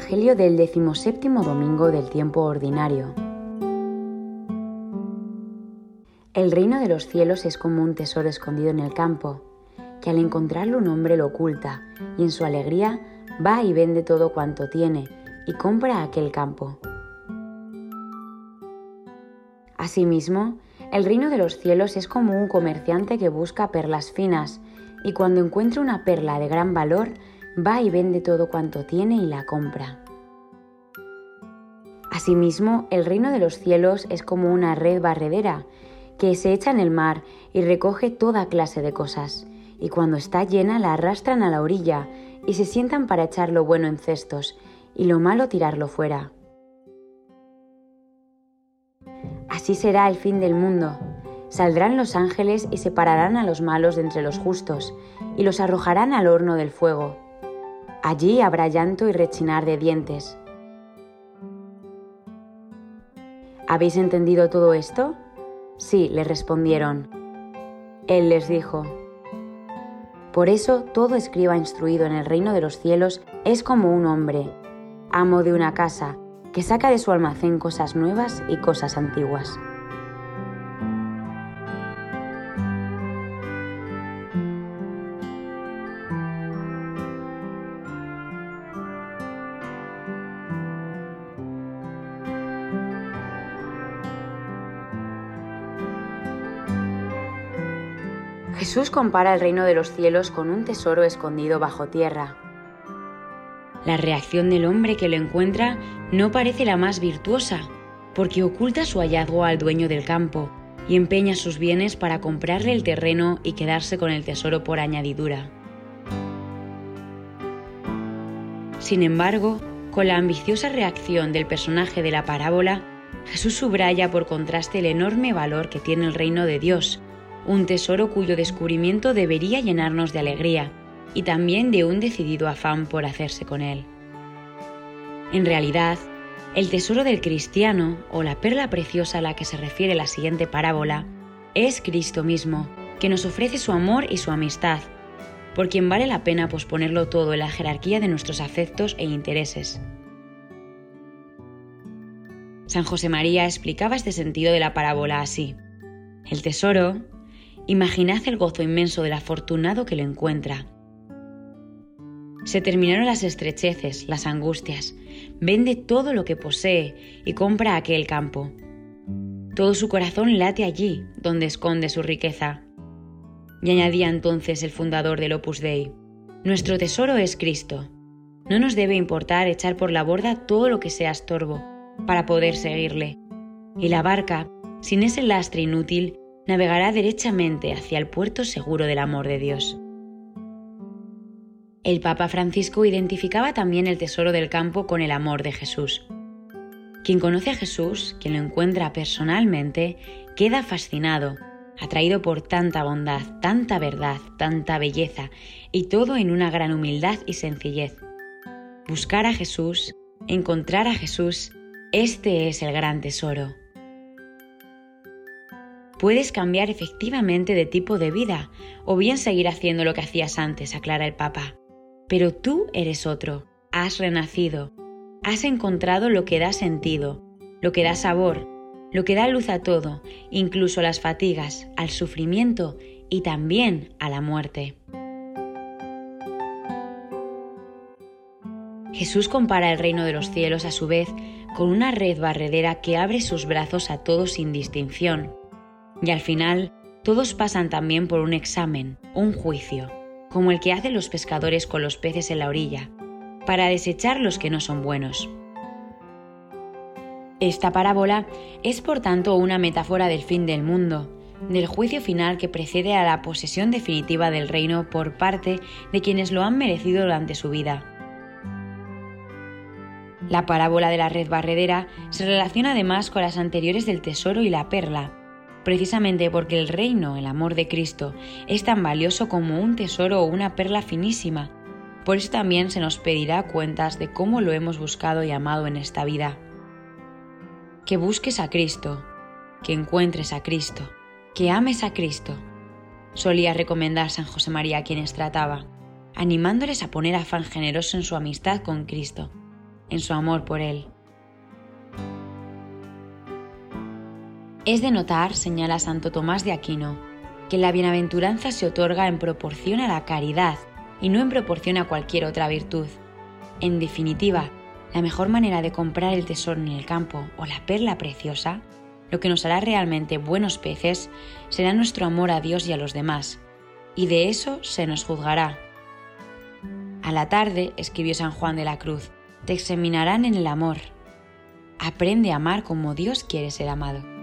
Evangelio del decimoséptimo domingo del tiempo ordinario. El reino de los cielos es como un tesoro escondido en el campo, que al encontrarlo un hombre lo oculta y en su alegría va y vende todo cuanto tiene y compra aquel campo. Asimismo, el reino de los cielos es como un comerciante que busca perlas finas y cuando encuentra una perla de gran valor, va y vende todo cuanto tiene y la compra. Asimismo, el reino de los cielos es como una red barredera que se echa en el mar y recoge toda clase de cosas, y cuando está llena la arrastran a la orilla y se sientan para echar lo bueno en cestos y lo malo tirarlo fuera. Así será el fin del mundo. Saldrán los ángeles y separarán a los malos de entre los justos, y los arrojarán al horno del fuego. Allí habrá llanto y rechinar de dientes. ¿Habéis entendido todo esto? Sí, le respondieron. Él les dijo, Por eso todo escriba instruido en el reino de los cielos es como un hombre, amo de una casa, que saca de su almacén cosas nuevas y cosas antiguas. Jesús compara el reino de los cielos con un tesoro escondido bajo tierra. La reacción del hombre que lo encuentra no parece la más virtuosa, porque oculta su hallazgo al dueño del campo y empeña sus bienes para comprarle el terreno y quedarse con el tesoro por añadidura. Sin embargo, con la ambiciosa reacción del personaje de la parábola, Jesús subraya por contraste el enorme valor que tiene el reino de Dios un tesoro cuyo descubrimiento debería llenarnos de alegría y también de un decidido afán por hacerse con él. En realidad, el tesoro del cristiano, o la perla preciosa a la que se refiere la siguiente parábola, es Cristo mismo, que nos ofrece su amor y su amistad, por quien vale la pena posponerlo todo en la jerarquía de nuestros afectos e intereses. San José María explicaba este sentido de la parábola así. El tesoro, Imaginad el gozo inmenso del afortunado que lo encuentra. Se terminaron las estrecheces, las angustias. Vende todo lo que posee y compra aquel campo. Todo su corazón late allí, donde esconde su riqueza. Y añadía entonces el fundador del Opus Dei, Nuestro tesoro es Cristo. No nos debe importar echar por la borda todo lo que sea estorbo, para poder seguirle. Y la barca, sin ese lastre inútil, navegará derechamente hacia el puerto seguro del amor de Dios. El Papa Francisco identificaba también el tesoro del campo con el amor de Jesús. Quien conoce a Jesús, quien lo encuentra personalmente, queda fascinado, atraído por tanta bondad, tanta verdad, tanta belleza, y todo en una gran humildad y sencillez. Buscar a Jesús, encontrar a Jesús, este es el gran tesoro puedes cambiar efectivamente de tipo de vida o bien seguir haciendo lo que hacías antes, aclara el Papa. Pero tú eres otro, has renacido, has encontrado lo que da sentido, lo que da sabor, lo que da luz a todo, incluso a las fatigas, al sufrimiento y también a la muerte. Jesús compara el reino de los cielos a su vez con una red barredera que abre sus brazos a todos sin distinción y al final, todos pasan también por un examen, un juicio, como el que hacen los pescadores con los peces en la orilla, para desechar los que no son buenos. Esta parábola es por tanto una metáfora del fin del mundo, del juicio final que precede a la posesión definitiva del reino por parte de quienes lo han merecido durante su vida. La parábola de la red barredera se relaciona además con las anteriores del tesoro y la perla, precisamente porque el reino, el amor de Cristo, es tan valioso como un tesoro o una perla finísima. Por eso también se nos pedirá cuentas de cómo lo hemos buscado y amado en esta vida. Que busques a Cristo, que encuentres a Cristo, que ames a Cristo. Solía recomendar San José María a quienes trataba, animándoles a poner afán generoso en su amistad con Cristo, en su amor por Él. Es de notar, señala Santo Tomás de Aquino, que la bienaventuranza se otorga en proporción a la caridad y no en proporción a cualquier otra virtud. En definitiva, la mejor manera de comprar el tesoro en el campo o la perla preciosa, lo que nos hará realmente buenos peces, será nuestro amor a Dios y a los demás, y de eso se nos juzgará. A la tarde, escribió San Juan de la Cruz, te examinarán en el amor. Aprende a amar como Dios quiere ser amado.